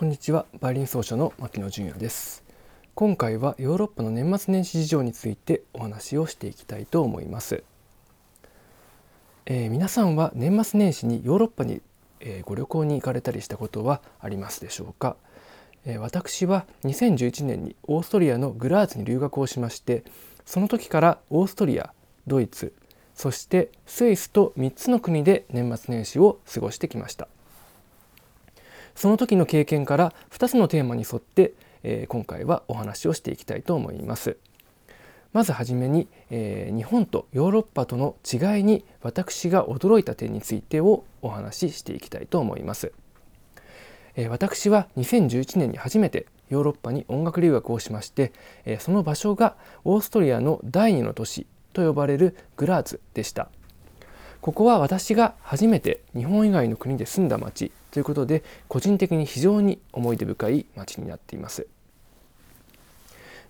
こんにちは。バイリン奏者の牧野純也です。今回はヨーロッパの年末年始事情についてお話をしていきたいと思います、えー、皆さんは年末年始にヨーロッパに、えー、ご旅行に行かれたりしたことはありますでしょうか、えー、私は2011年にオーストリアのグラーツに留学をしましてその時からオーストリアドイツそしてスイスと3つの国で年末年始を過ごしてきました。その時の経験から2つのテーマに沿って、えー、今回はお話をしていきたいと思います。まずはじめに、えー、日本とヨーロッパとの違いに私が驚いた点についてをお話ししていきたいと思います。えー、私は2011年に初めてヨーロッパに音楽留学をしまして、えー、その場所がオーストリアの第二の都市と呼ばれるグラーツでした。ここは私が初めて日本以外の国で住んだ町ということで個人的に非常に思い出深い町になっています。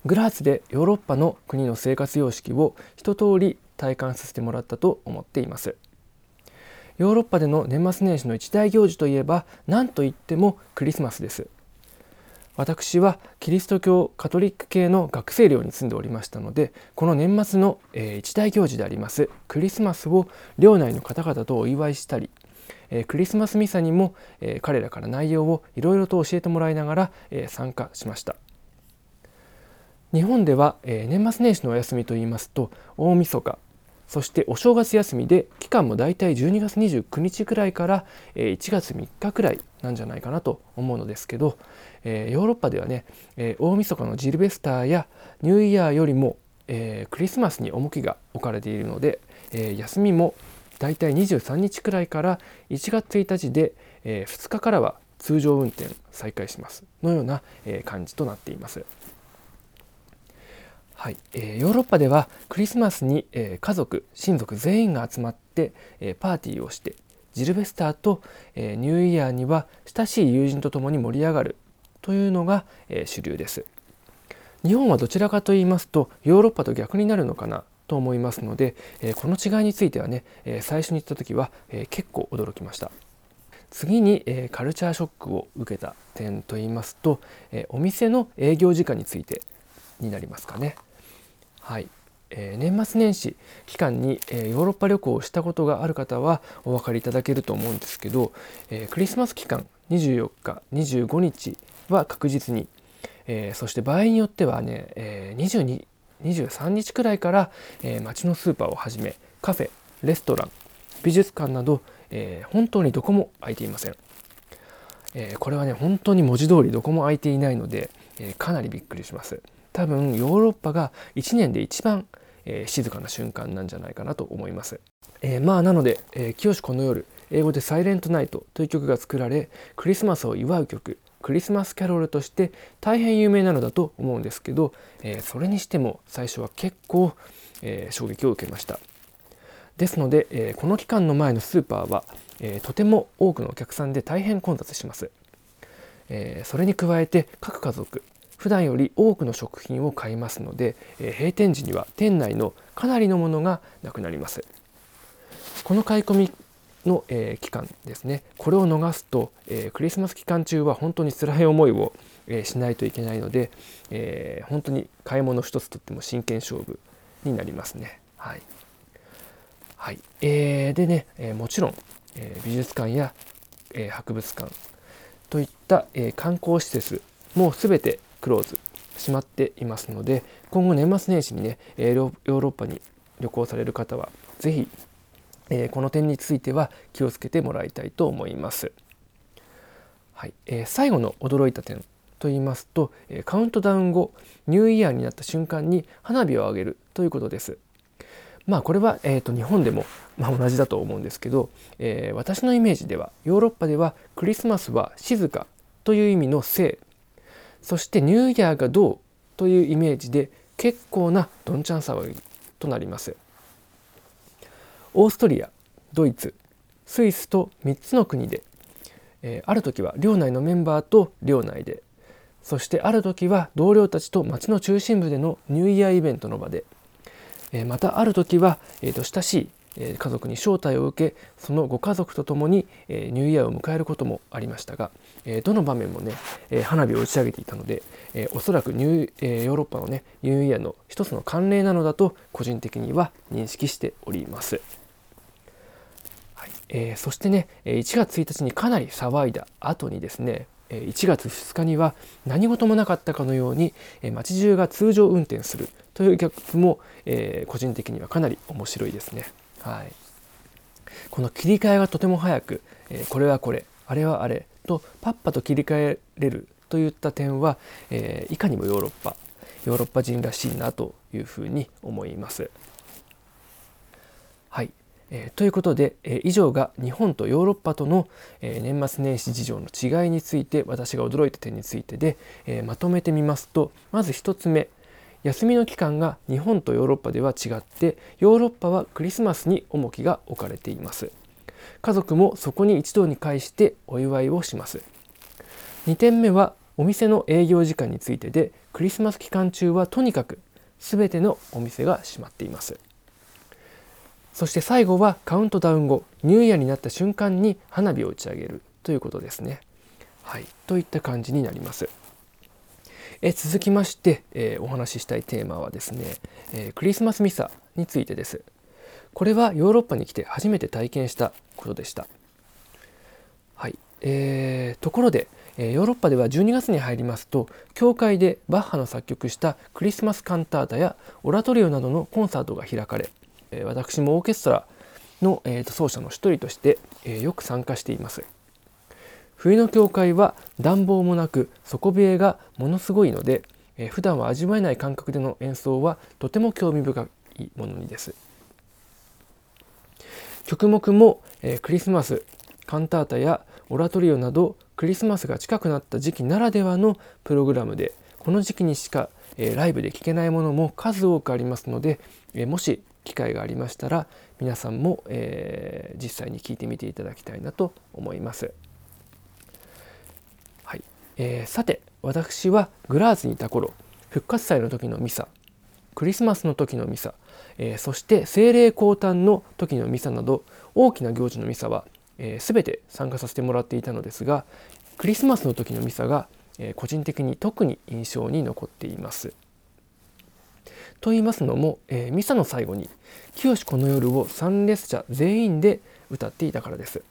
グラーツでヨーロッパの国の生活様式を一通り体感させてもらったと思っています。ヨーロッパでの年末年始の一大行事といえば何といってもクリスマスです。私はキリスト教カトリック系の学生寮に住んでおりましたのでこの年末の、えー、一大行事でありますクリスマスを寮内の方々とお祝いしたり、えー、クリスマスミサにも、えー、彼らから内容をいろいろと教えてもらいながら、え参加しました。日本では、え年末年始のお休みといいますと大晦日そしてお正月休みで期間もだいたい12月29日くらいから1月3日くらいなんじゃないかなと思うのですけど、えヨーロッパではね、え大晦日のジルベスターやニューイヤーよりも、えクリスマスに重きが置かれているので、え休みもだいたい23日くらいから1月1日で、え2日からは通常運転再開しますのような、え感じとなっています。はいえー、ヨーロッパではクリスマスに、えー、家族親族全員が集まって、えー、パーティーをしてジルベスターと、え、ニューイヤーには親しい友人と共に盛り上がるというのが、え、主流です。日本はどちらかと言いますとヨーロッパと逆になるのかなと思いますので、え、この違いについてはね、え、最初に言った時は、え、結構驚きました。次に、え、カルチャーショックを受けた点といいますと、え、お店の営業時間についてになりますかね。はい、えー、年末年始期間に、えー、ヨーロッパ旅行をしたことがある方はお分かりいただけると思うんですけど、えー、クリスマス期間24日25日は確実に、えそして場合によってはね、え22 23日くらいから、え街のスーパーをはじめカフェレストラン美術館など、え本当にどこも空いていません、えこれはね本当に文字通りどこも空いていないので、えかなりびっくりします。多分ヨーロッパが1年で一番、えー、静かな瞬間なんじゃないかなと思います。えー、まあなので「えー、清この夜」英語で「サイレントナイト」という曲が作られクリスマスを祝う曲クリスマスキャロルとして大変有名なのだと思うんですけど、えー、それにしても最初は結構、え、衝撃を受けましたですので、えー、この期間の前のスーパーは、えとても多くのお客さんで大変混雑します、えそれに加えて各家族普段より多くの食品を買いますので、え閉店時には店内のかなりのものがなくなります。この買い込みの、え期間ですねこれを逃すと、えクリスマス期間中は本当に辛い思いを、えしないといけないので、え本当に買い物一つとっても真剣勝負になりますね。はい、はい。えー、でね、えもちろん、え美術館や、え博物館といった、え観光施設も全てクローズしまっていますので今後年末年始にねヨーロッパに旅行される方は是非えこの点については気をつけてもらいたいと思います。はいえー、最後の驚いた点と言いますとカウントダウン後ニューイヤーになった瞬間に花火を上げるということです。まあこれは、えーと、日本でも、まあ、同じだと思うんですけど、えー、私のイメージではヨーロッパではクリスマスは静かという意味の聖そしてニューイヤーがどうというイメージで結構などんちゃん騒ぎとなります。オーストリアドイツスイスと3つの国で、えー、ある時は寮内のメンバーと寮内でそしてある時は同僚たちと街の中心部でのニューイヤーイベントの場で、えー、またある時は、えーと、親しい家族に招待を受けそのご家族と共に、えニューイヤーを迎えることもありましたが、えどの場面もね、え花火を打ち上げていたので、えおそらくニュー、えヨーロッパのねニューイヤーの一つの慣例なのだと個人的には認識しております。はいえー、そしてね1月1日にかなり騒いだ後にですね1月2日には何事もなかったかのように街中が通常運転するという逆も、えー、個人的にはかなり面白いですね。はい、この切り替えがとても早く、えー、これはこれあれはあれとパッパと切り替えれるといった点は、えー、いかにもヨーロッパヨーロッパ人らしいなというふうに思います。はい、えー、ということで、えー、以上が日本とヨーロッパとの、えー、年末年始事情の違いについて私が驚いた点についてで、えまとめてみますとまず1つ目休みの期間が日本とヨーロッパでは違ってヨーロッパはクリスマスに重きが置かれています。家族もそこに一堂に会してお祝いをします。2点目はお店の営業時間についてでクリスマス期間中はとにかく全てのお店が閉まっています。そして最後はカウントダウン後ニューイヤーになった瞬間に花火を打ち上げるということですね。はい。といった感じになります。え続きまして、え、お話ししたいテーマはですね、え、クリスマスミサについてです。これはヨーロッパに来て初めて体験したことでした。はい、えー、ところでヨーロッパでは12月に入りますと教会でバッハの作曲したクリスマスカンタータやオラトリオなどのコンサートが開かれ私もオーケストラの奏者の一人としてよく参加しています。冬の教会は暖房もなく底冷えがものすごいので、えー、普段は味わえない感覚での演奏はとても興味深いものにです。曲目も、えー、クリスマスカンタータやオラトリオなどクリスマスが近くなった時期ならではのプログラムでこの時期にしか、えー、ライブで聴けないものも数多くありますので、えー、もし機会がありましたら皆さんも、えー、実際に聴いてみていただきたいなと思います。えー、さて私はグラーズにいた頃復活祭の時のミサクリスマスの時のミサ、えー、そして精霊降誕の時のミサなど大きな行事のミサは、えー、全て参加させてもらっていたのですがクリスマスの時のミサが、えー、個人的に特に印象に残っています。と言いますのも、えー、ミサの最後に「清この夜」を参列者全員で歌っていたからです。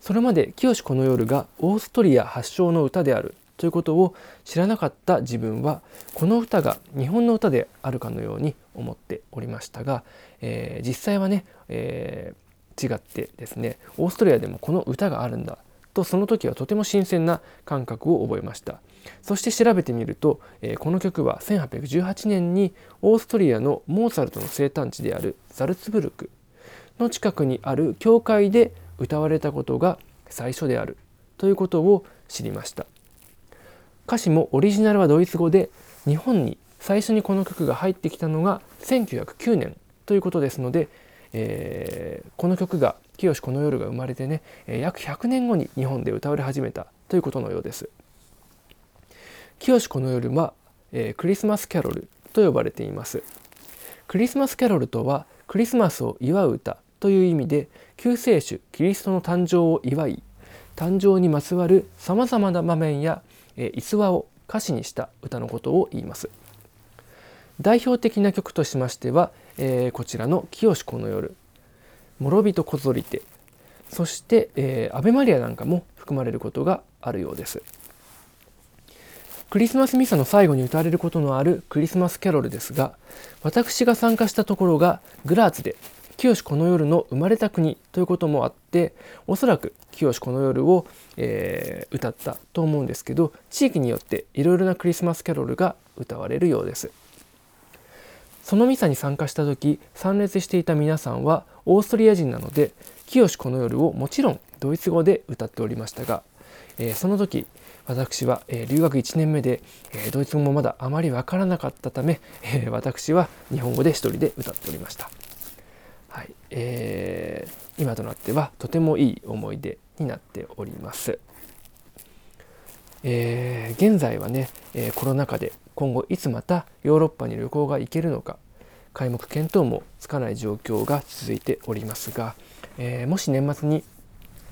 それまで清この夜がオーストリア発祥の歌である。ということを知らなかった自分はこの歌が日本の歌であるかのように思っておりましたが、えー、実際はね、えー、違ってですねオーストリアでもこの歌があるんだ。とその時はとても新鮮な感覚を覚えました。そして調べてみると、えー、この曲は1818年にオーストリアのモーツァルトの生誕地であるザルツブルクの近くにある教会で歌われたことが最初であるということを知りました歌詞もオリジナルはドイツ語で日本に最初にこの曲が入ってきたのが1909年ということですので、えー、この曲が「清この夜」が生まれてね約100年後に日本で歌われ始めたということのようです。清この夜は、えー、クリスマスキャロルと呼ばれています。クリスマスキャロルとはクリスマスを祝う歌という意味で救世主キリストの誕生を祝い誕生にまつわるさまざまな場面や、え逸話を歌詞にした歌のことを言います。代表的な曲としましては、えー、こちらの「清この夜」「諸人こぞりて」そして「えー、アベマリア」なんかも含まれることがあるようです。クリスマスミサの最後に歌われることのあるクリスマスキャロルですが私が参加したところがグラーツで清この夜の生まれた国ということもあっておそらく清この夜を、えー、歌ったと思うんですけど地域によっていろいろなクリスマスキャロルが歌われるようですそのミサに参加した時参列していた皆さんはオーストリア人なので清この夜をもちろんドイツ語で歌っておりましたが、えー、その時私は、えー、留学1年目で、えー、ドイツ語もまだあまりわからなかったため、え、私は日本語で一人で歌っておりました。はいえー、今となってはとてもいい思い出になっております。えー、現在はね、えー、コロナ禍で今後いつまたヨーロッパに旅行が行けるのか開目見当もつかない状況が続いておりますが、えー、もし年末に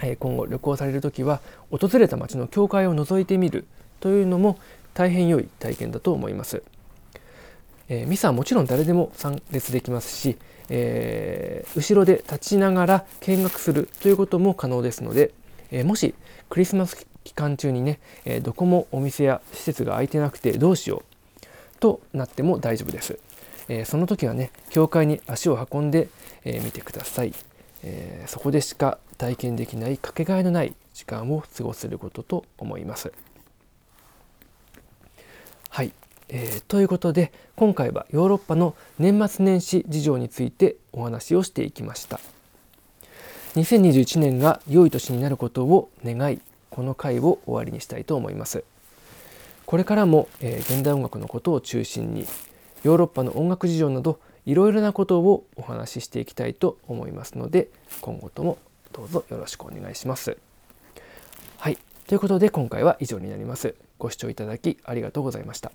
え今後旅行される時は訪れた町の教会を覗いてみるというのも大変良い体験だと思います。えー、ミサはもちろん誰でも参列できますし、えー、後ろで立ちながら見学するということも可能ですので、えー、もしクリスマス期間中にね、えどこもお店や施設が開いてなくてどうしようとなっても大丈夫です。えその時はね教会に足を運んでみ、えてください、えそこでしか体験できないかけがえのない時間を過ごせることと思います。はい、えー、ということで今回はヨーロッパの年末年始事情についてお話をしていきました。2021年が良い年になることを願いこの回を終わりにしたいと思います。これからも、えー、現代音楽のことを中心にヨーロッパの音楽事情などいろいろなことをお話ししていきたいと思いますので今後ともどうぞよろしくお願いします。はい。ということで今回は以上になります。ご視聴いただきありがとうございました。